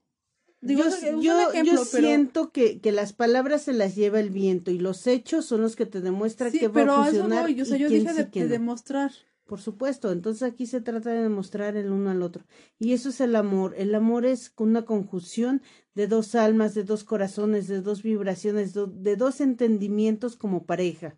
Speaker 3: Digo,
Speaker 2: yo yo-
Speaker 3: ejemplo,
Speaker 2: yo
Speaker 3: pero.
Speaker 2: siento que, que las palabras se las lleva el viento y los hechos son los que te demuestran
Speaker 3: Sí,
Speaker 2: que va
Speaker 3: pero
Speaker 2: a
Speaker 3: a eso
Speaker 2: funcionar.
Speaker 3: voy. O sea,
Speaker 2: y
Speaker 3: yo dije
Speaker 2: sí,
Speaker 3: de,
Speaker 2: no.
Speaker 3: demostrar.
Speaker 2: Por supuesto, entonces aquí se trata de demostrar el uno al otro. Y eso es el amor. El amor es una conjunción de dos almas, de dos corazones, de dos vibraciones, de dos entendimientos como pareja.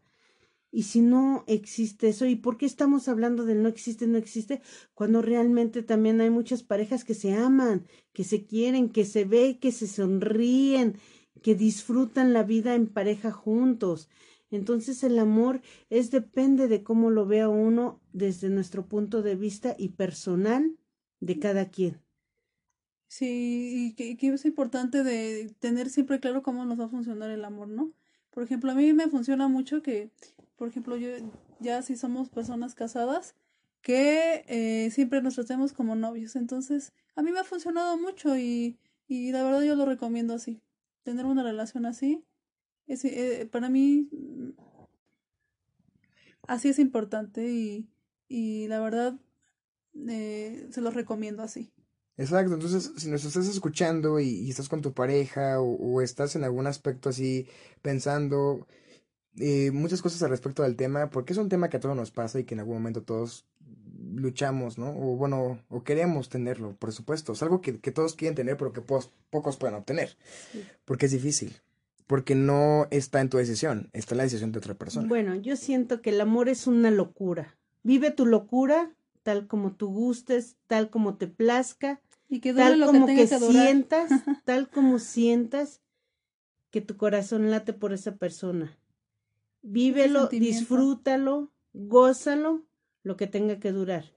Speaker 2: Y si no existe eso, ¿y por qué estamos hablando del no existe, no existe? Cuando realmente también hay muchas parejas que se aman, que se quieren, que se ve, que se sonríen, que disfrutan la vida en pareja juntos. Entonces el amor es depende de cómo lo vea uno desde nuestro punto de vista y personal de cada quien.
Speaker 3: Sí, y que, que es importante de tener siempre claro cómo nos va a funcionar el amor, ¿no? Por ejemplo, a mí me funciona mucho que, por ejemplo, yo ya si somos personas casadas, que eh, siempre nos tratemos como novios. Entonces, a mí me ha funcionado mucho y, y la verdad yo lo recomiendo así. Tener una relación así, es, eh, para mí, mm, así es importante y, y la verdad eh, se los recomiendo así.
Speaker 1: Exacto, entonces si nos estás escuchando y, y estás con tu pareja o, o estás en algún aspecto así pensando eh, muchas cosas al respecto del tema, porque es un tema que a todos nos pasa y que en algún momento todos luchamos, ¿no? O bueno, o queremos tenerlo, por supuesto. Es algo que, que todos quieren tener, pero que pocos, pocos pueden obtener, porque es difícil, porque no está en tu decisión, está en la decisión de otra persona.
Speaker 2: Bueno, yo siento que el amor es una locura. Vive tu locura tal como tú gustes, tal como te plazca,
Speaker 3: Y que dure
Speaker 2: tal
Speaker 3: lo
Speaker 2: como
Speaker 3: que
Speaker 2: sientas, tal como sientas que tu corazón late por esa persona. Vívelo, disfrútalo, gózalo, lo que tenga que durar.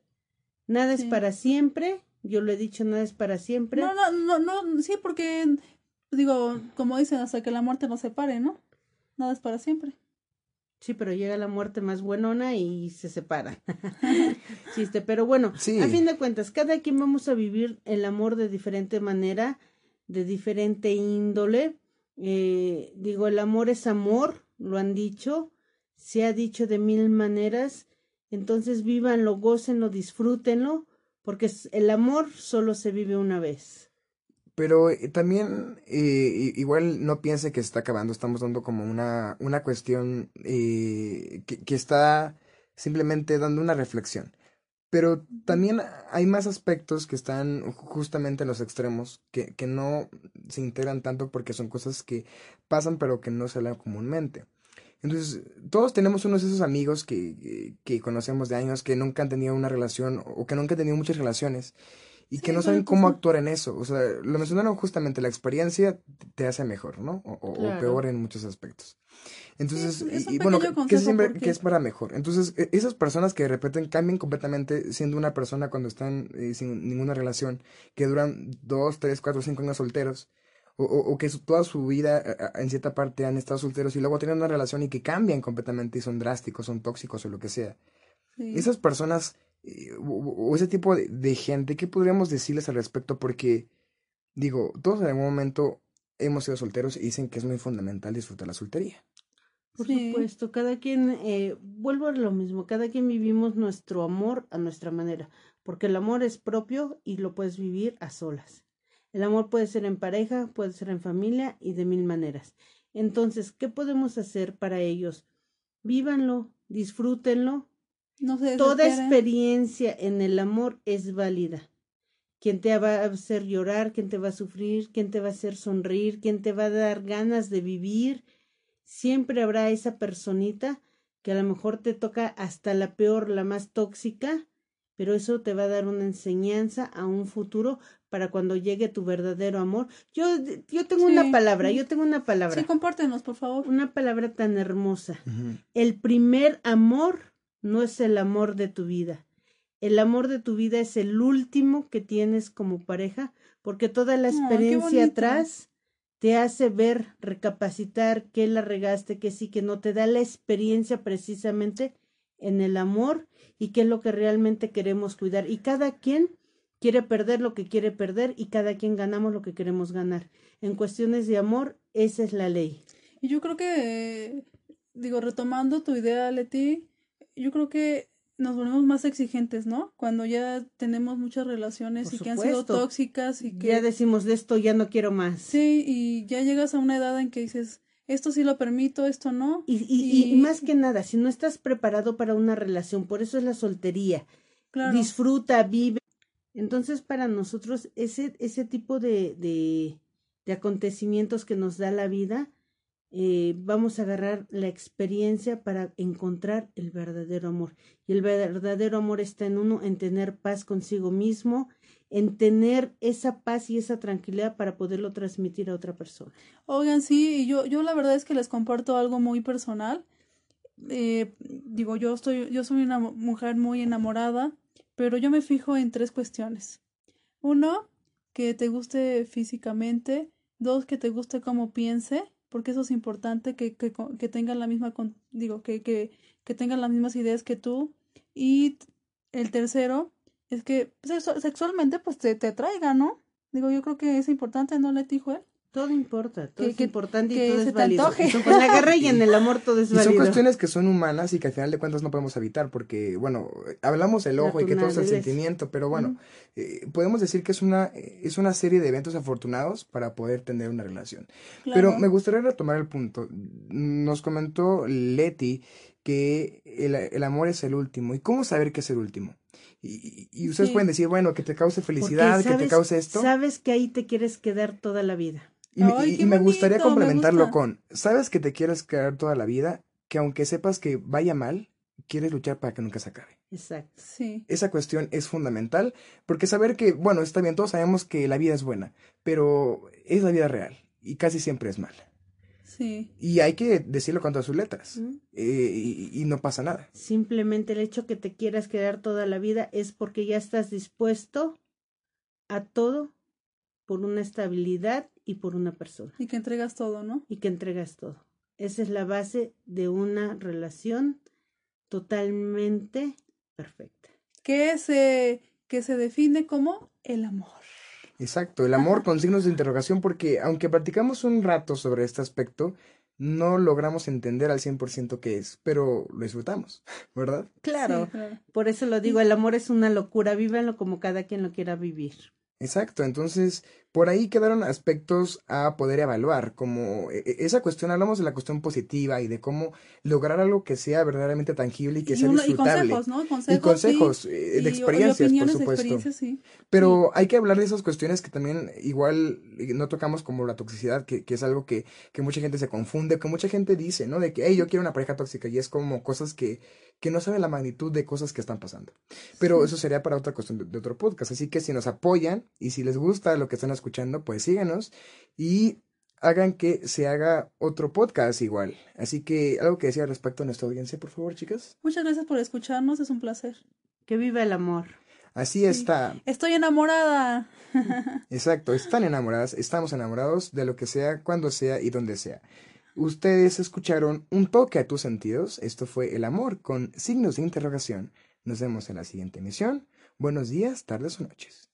Speaker 2: Nada es para siempre, yo lo he dicho, nada es para siempre.
Speaker 3: No, no, no, no, sí, porque digo, como dicen, hasta que la muerte nos separe, ¿no? Nada es para siempre.
Speaker 2: Sí, pero llega la muerte más buenona y se separan. Chiste, pero bueno,
Speaker 1: Sí.
Speaker 2: a fin de cuentas, cada quien vamos a vivir el amor de diferente manera, de diferente índole. Eh, digo, el amor es amor, lo han dicho, se ha dicho de mil maneras. Entonces vívanlo, gócenlo, disfrútenlo, porque el amor solo se vive una vez.
Speaker 1: Pero eh, también eh, igual no piense que se está acabando, estamos dando como una, una cuestión eh, que, que está simplemente dando una reflexión. Pero también hay más aspectos que están justamente en los extremos, que, que no se integran tanto porque son cosas que pasan pero que no se hablan comúnmente. Entonces, todos tenemos unos de esos amigos que, que conocemos de años que nunca han tenido una relación o que nunca han tenido muchas relaciones y que
Speaker 3: Sí,
Speaker 1: no saben cómo actuar en eso. O sea, lo mencionaron justamente, la experiencia te hace mejor, ¿no? O, o- peor en muchos aspectos. Entonces,
Speaker 3: es- es
Speaker 1: y- bueno, que
Speaker 3: consejo
Speaker 1: siempre
Speaker 3: porque-
Speaker 1: que es para mejor. Entonces, e- esas personas que de repente cambian completamente siendo una persona cuando están eh, sin ninguna relación, que duran dos, tres, cuatro, cinco años solteros, o, o, que su- toda su vida a- a- en cierta parte han estado solteros y luego tienen una relación y que cambian completamente y son drásticos, son tóxicos o lo que sea.
Speaker 3: Sí.
Speaker 1: Esas personas eh, o, o ese tipo de, de gente, ¿qué podríamos decirles al respecto? Porque, digo, todos en algún momento hemos sido solteros y dicen que es muy fundamental disfrutar la soltería.
Speaker 2: Por
Speaker 3: Sí.
Speaker 2: supuesto, cada quien, eh, vuelvo a lo mismo, cada quien vivimos nuestro amor a nuestra manera, porque el amor es propio y lo puedes vivir a solas. El amor puede ser en pareja, puede ser en familia y de mil maneras. Entonces, ¿qué podemos hacer para ellos? Vívanlo, disfrútenlo.
Speaker 3: No se
Speaker 2: Toda experiencia en el amor es válida. quién te va a hacer llorar, quién te va a sufrir, quién te va a hacer sonreír, quién te va a dar ganas de vivir. Siempre habrá esa personita que a lo mejor te toca hasta la peor, la más tóxica, pero eso te va a dar una enseñanza a un futuro para cuando llegue tu verdadero amor. Yo, yo tengo una palabra, yo tengo una palabra.
Speaker 3: Sí, compártenos, por favor.
Speaker 2: Una palabra tan hermosa. El primer amor no es el amor de tu vida. El amor de tu vida es el último que tienes como pareja, porque toda la experiencia atrás te hace ver, recapacitar que la regaste, que sí, que no, te da la experiencia precisamente en el amor y qué es lo que realmente queremos cuidar. Y cada quien quiere perder lo que quiere perder y cada quien ganamos lo que queremos ganar. En cuestiones de amor, esa es la ley.
Speaker 3: Y yo creo que, digo, retomando tu idea, Leti, yo creo que nos volvemos más exigentes, ¿no? Cuando ya tenemos muchas relaciones y que han sido tóxicas y que...
Speaker 2: Ya decimos de esto, ya no quiero más.
Speaker 3: Sí, y ya llegas a una edad en que dices, esto sí lo permito, esto no.
Speaker 2: Y, y, y, más que nada, si no estás preparado para una relación, por eso es la soltería. Claro. Disfruta, vive. Entonces, para nosotros, ese, ese tipo de, de, de acontecimientos que nos da la vida, eh, vamos a agarrar la experiencia para encontrar el verdadero amor. Y el verdadero amor está en uno, en tener paz consigo mismo, en tener esa paz y esa tranquilidad para poderlo transmitir a otra persona.
Speaker 3: Oigan, sí, yo, yo la verdad es que les comparto algo muy personal. Eh, digo, yo estoy, yo soy una mujer muy enamorada, pero yo me fijo en tres cuestiones. Uno, que te guste físicamente. Dos, que te guste cómo piense porque eso es importante, que, que, que tengan la misma, digo, que, que, que tengan las mismas ideas que tú. Y el tercero es que sexualmente pues te, te atraiga, ¿no? Digo, yo creo que es importante, ¿no, Leti Joel?
Speaker 2: Todo importa, todo es importante y todo es válido. En la guerra y en el amor todo es válido.
Speaker 1: Y son cuestiones que son humanas y que al final de cuentas no podemos evitar porque, bueno, hablamos el ojo y que todo es el sentimiento, pero bueno, eh, podemos decir que es una, es una serie de eventos afortunados para poder tener una relación. Pero me gustaría retomar el punto. Nos comentó Leti que el, el amor es el último. ¿Y cómo saber que es el último? Y, y ustedes pueden decir, bueno, que te cause felicidad, que te cause esto.
Speaker 2: Sabes que ahí te quieres quedar toda la vida.
Speaker 1: Y, me gustaría complementarlo con, sabes que te quieres quedar toda la vida, que aunque sepas que vaya mal, quieres luchar para que nunca se acabe.
Speaker 2: Exacto.
Speaker 3: Sí.
Speaker 1: Esa cuestión es fundamental, porque saber que, bueno, está bien, todos sabemos que la vida es buena, pero es la vida real y casi siempre es mala.
Speaker 3: Sí.
Speaker 1: Y hay que decirlo con todas sus letras. Eh, y, y, no pasa nada.
Speaker 2: Simplemente el hecho que te quieras quedar toda la vida es porque ya estás dispuesto a todo por una estabilidad y por una persona.
Speaker 3: Y que entregas todo, ¿no?
Speaker 2: Y que entregas todo. Esa es la base de una relación totalmente perfecta.
Speaker 3: Que se, que se define como el amor.
Speaker 1: Exacto, el amor con signos de interrogación porque aunque practicamos un rato sobre este aspecto, no logramos entender al 100% qué es, pero lo disfrutamos, ¿verdad?
Speaker 2: Claro, sí, claro, por eso lo digo, el amor es una locura, vívanlo como cada quien lo quiera vivir.
Speaker 1: Exacto, entonces por ahí quedaron aspectos a poder evaluar, como e, e, esa cuestión, hablamos de la cuestión positiva y de cómo lograr algo que sea verdaderamente tangible y que sea disfrutable.
Speaker 3: Y consejos, ¿no? Consejos,
Speaker 1: y consejos sí, de y, experiencias, por supuesto.
Speaker 3: Experiencias, sí.
Speaker 1: Pero hay que hablar de esas cuestiones que también igual no tocamos como la toxicidad, que, que es algo que, que mucha gente se confunde, que mucha gente dice, ¿no? De que, hey, yo quiero una pareja tóxica y es como cosas que, que no saben la magnitud de cosas que están pasando. Pero eso sería para otra cuestión de, de otro podcast. Así que si nos apoyan y si les gusta lo que están escuchando, pues sigan y hagan que se haga otro podcast igual. Así que algo que decía respecto a nuestra audiencia, por favor, chicas.
Speaker 3: Muchas gracias por escucharnos, es un placer.
Speaker 2: Que viva el amor.
Speaker 1: Así está.
Speaker 3: Estoy enamorada.
Speaker 1: Exacto, están enamoradas, estamos enamorados de lo que sea, cuando sea y donde sea. Ustedes escucharon un toque a tus sentidos. Esto fue el amor con signos de interrogación. Nos vemos en la siguiente emisión. Buenos días, tardes o noches.